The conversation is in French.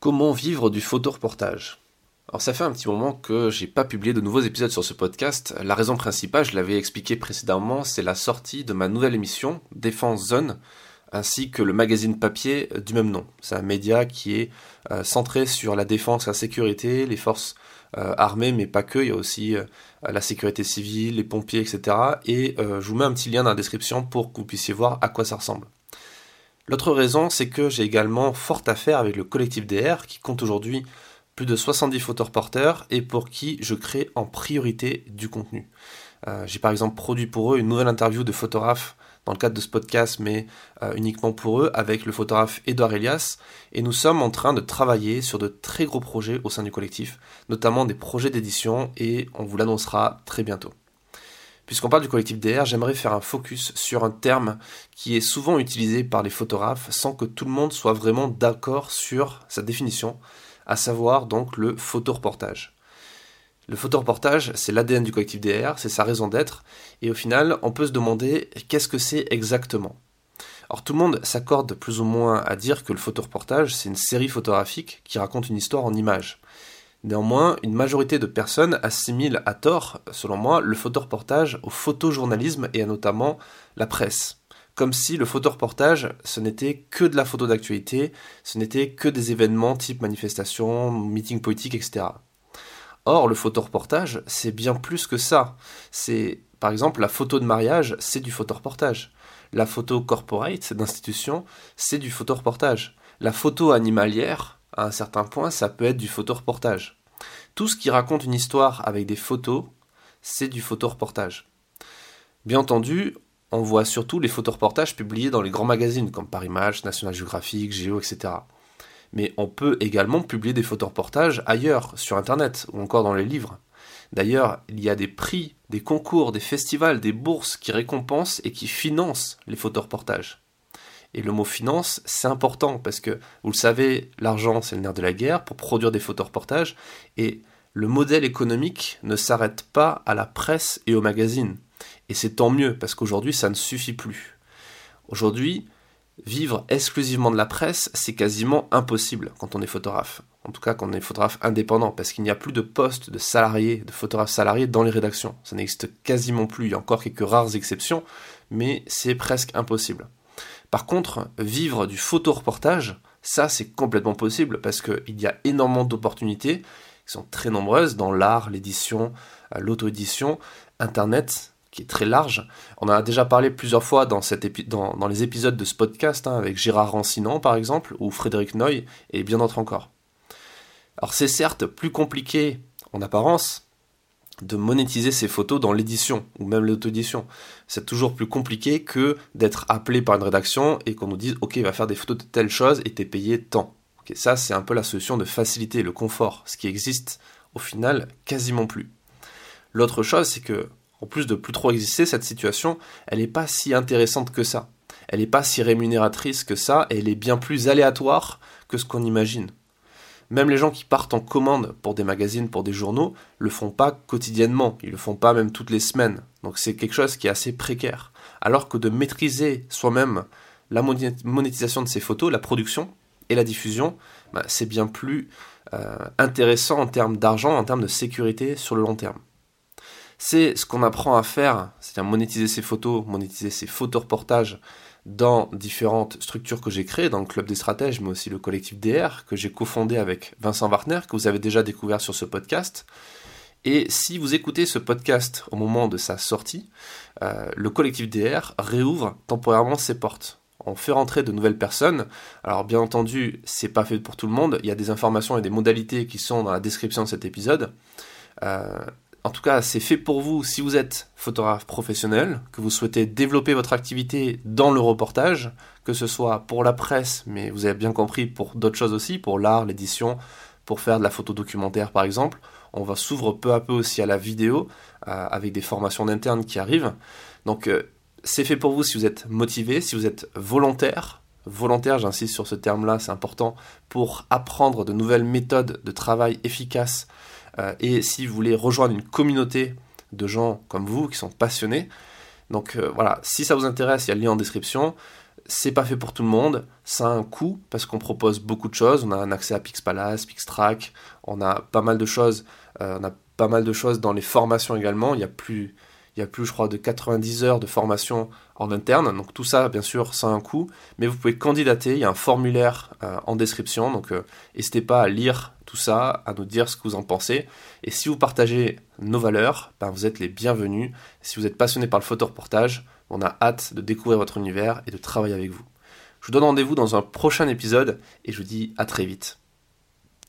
Comment vivre du photoreportage Alors ça fait un petit moment que j'ai pas publié de nouveaux épisodes sur ce podcast. La raison principale, je l'avais expliqué précédemment, c'est la sortie de ma nouvelle émission, Défense Zone, ainsi que le magazine papier du même nom. C'est un média qui est euh, centré sur la défense, la sécurité, les forces euh, armées, mais pas que, il y a aussi euh, la sécurité civile, les pompiers, etc. Et je vous mets un petit lien dans la description pour que vous puissiez voir à quoi ça ressemble. L'autre raison, c'est que j'ai également fort affaire avec le collectif DR qui compte aujourd'hui plus de 70 photoreporters et pour qui je crée en priorité du contenu. Euh, j'ai par exemple produit pour eux une nouvelle interview de photographe dans le cadre de ce podcast, mais euh, uniquement pour eux, avec le photographe Edouard Elias, et nous sommes en train de travailler sur de très gros projets au sein du collectif, notamment des projets d'édition, et on vous l'annoncera très bientôt. Puisqu'on parle du collectif DR, j'aimerais faire un focus sur un terme qui est souvent utilisé par les photographes sans que tout le monde soit vraiment d'accord sur sa définition, à savoir donc le photoreportage. Le photoreportage, c'est l'ADN du collectif DR, c'est sa raison d'être, et au final, on peut se demander qu'est-ce que c'est exactement. Alors tout le monde s'accorde plus ou moins à dire que le photoreportage, c'est une série photographique qui raconte une histoire en images. Néanmoins, une majorité de personnes assimilent à tort, selon moi, le photoreportage au photojournalisme et à notamment la presse. Comme si le photoreportage, ce n'était que de la photo d'actualité, ce n'était que des événements type manifestations, meetings politiques, etc. Or, le photoreportage, c'est bien plus que ça. C'est, par exemple, la photo de mariage, c'est du photoreportage. La photo corporate d'institution, c'est du photoreportage. La photo animalière, à un certain point, ça peut être du photoreportage. Tout ce qui raconte une histoire avec des photos, c'est du photoreportage. Bien entendu, on voit surtout les photoreportages publiés dans les grands magazines comme Paris Match, National Geographic, Géo, etc. Mais on peut également publier des photoreportages ailleurs, sur Internet ou encore dans les livres. D'ailleurs, il y a des prix, des concours, des festivals, des bourses qui récompensent et qui financent les photoreportages. Et le mot finance, c'est important parce que, vous le savez, l'argent, c'est le nerf de la guerre pour produire des photoreportages. Et le modèle économique ne s'arrête pas à la presse et aux magazines. Et c'est tant mieux parce qu'aujourd'hui, ça ne suffit plus. Aujourd'hui, vivre exclusivement de la presse, c'est quasiment impossible quand on est photographe. En tout cas, quand on est photographe indépendant, parce qu'il n'y a plus de poste de salariés, de photographes salariés dans les rédactions. Ça n'existe quasiment plus. Il y a encore quelques rares exceptions, mais c'est presque impossible. Par contre, vivre du photoreportage, ça c'est complètement possible parce qu'il y a énormément d'opportunités qui sont très nombreuses dans l'art, l'édition, euh, l'auto-édition, Internet qui est très large. On en a déjà parlé plusieurs fois dans, les épisodes de ce podcast hein, avec Gérard Rancinan par exemple ou Frédéric Noy et bien d'autres encore. Alors c'est certes plus compliqué en apparence, de monétiser ses photos dans l'édition ou même l'auto-édition. C'est toujours plus compliqué que d'être appelé par une rédaction et qu'on nous dise ok va faire des photos de telle chose et t'es payé tant. ça c'est un peu la solution de faciliter le confort, ce qui existe au final quasiment plus. L'autre chose c'est que en plus de plus trop exister cette situation, elle n'est pas si intéressante que ça. Elle n'est pas si rémunératrice que ça et elle est bien plus aléatoire que ce qu'on imagine. Même les gens qui partent en commande pour des magazines, pour des journaux, le font pas quotidiennement, ils le font pas même toutes les semaines. Donc c'est quelque chose qui est assez précaire. Alors que de maîtriser soi-même la monétisation de ces photos, la production et la diffusion, bah, c'est bien plus euh, intéressant en termes d'argent, en termes de sécurité sur le long terme. C'est ce qu'on apprend à faire, c'est-à-dire monétiser ses photos, monétiser ses photoreportages dans différentes structures que j'ai créées, dans le Club des Stratèges, mais aussi le collectif DR, que j'ai cofondé avec Vincent Wartner, que vous avez déjà découvert sur ce podcast. Et si vous écoutez ce podcast au moment de sa sortie, euh, le collectif DR réouvre temporairement ses portes. On fait rentrer de nouvelles personnes. Alors bien entendu, c'est pas fait pour tout le monde. Il y a des informations et des modalités qui sont dans la description de cet épisode. Euh, en tout cas, c'est fait pour vous si vous êtes photographe professionnel, que vous souhaitez développer votre activité dans le reportage, que ce soit pour la presse, mais vous avez bien compris pour d'autres choses aussi, pour l'art, l'édition, pour faire de la photo documentaire par exemple. On va s'ouvrir peu à peu aussi à la vidéo, euh, avec des formations internes qui arrivent. Donc euh, c'est fait pour vous si vous êtes motivé, si vous êtes volontaire. Volontaire, j'insiste sur ce terme-là, c'est important, pour apprendre de nouvelles méthodes de travail efficaces et si vous voulez rejoindre une communauté de gens comme vous qui sont passionnés, donc euh, voilà, si ça vous intéresse, il y a le lien en description. c'est pas fait pour tout le monde, ça a un coût parce qu'on propose beaucoup de choses, on a un accès à Pixpalace, Pixtrack, on a pas mal de choses, euh, on a pas mal de choses dans les formations également, il y a plus il y a plus je crois de 90 heures de formation en interne, donc tout ça bien sûr ça a un coût, mais vous pouvez candidater, il y a un formulaire euh, en description, donc euh, n'hésitez pas à lire tout ça, à nous dire ce que vous en pensez, et si vous partagez nos valeurs, ben, vous êtes les bienvenus, si vous êtes passionné par le photoreportage, on a hâte de découvrir votre univers et de travailler avec vous. Je vous donne rendez-vous dans un prochain épisode et je vous dis à très vite.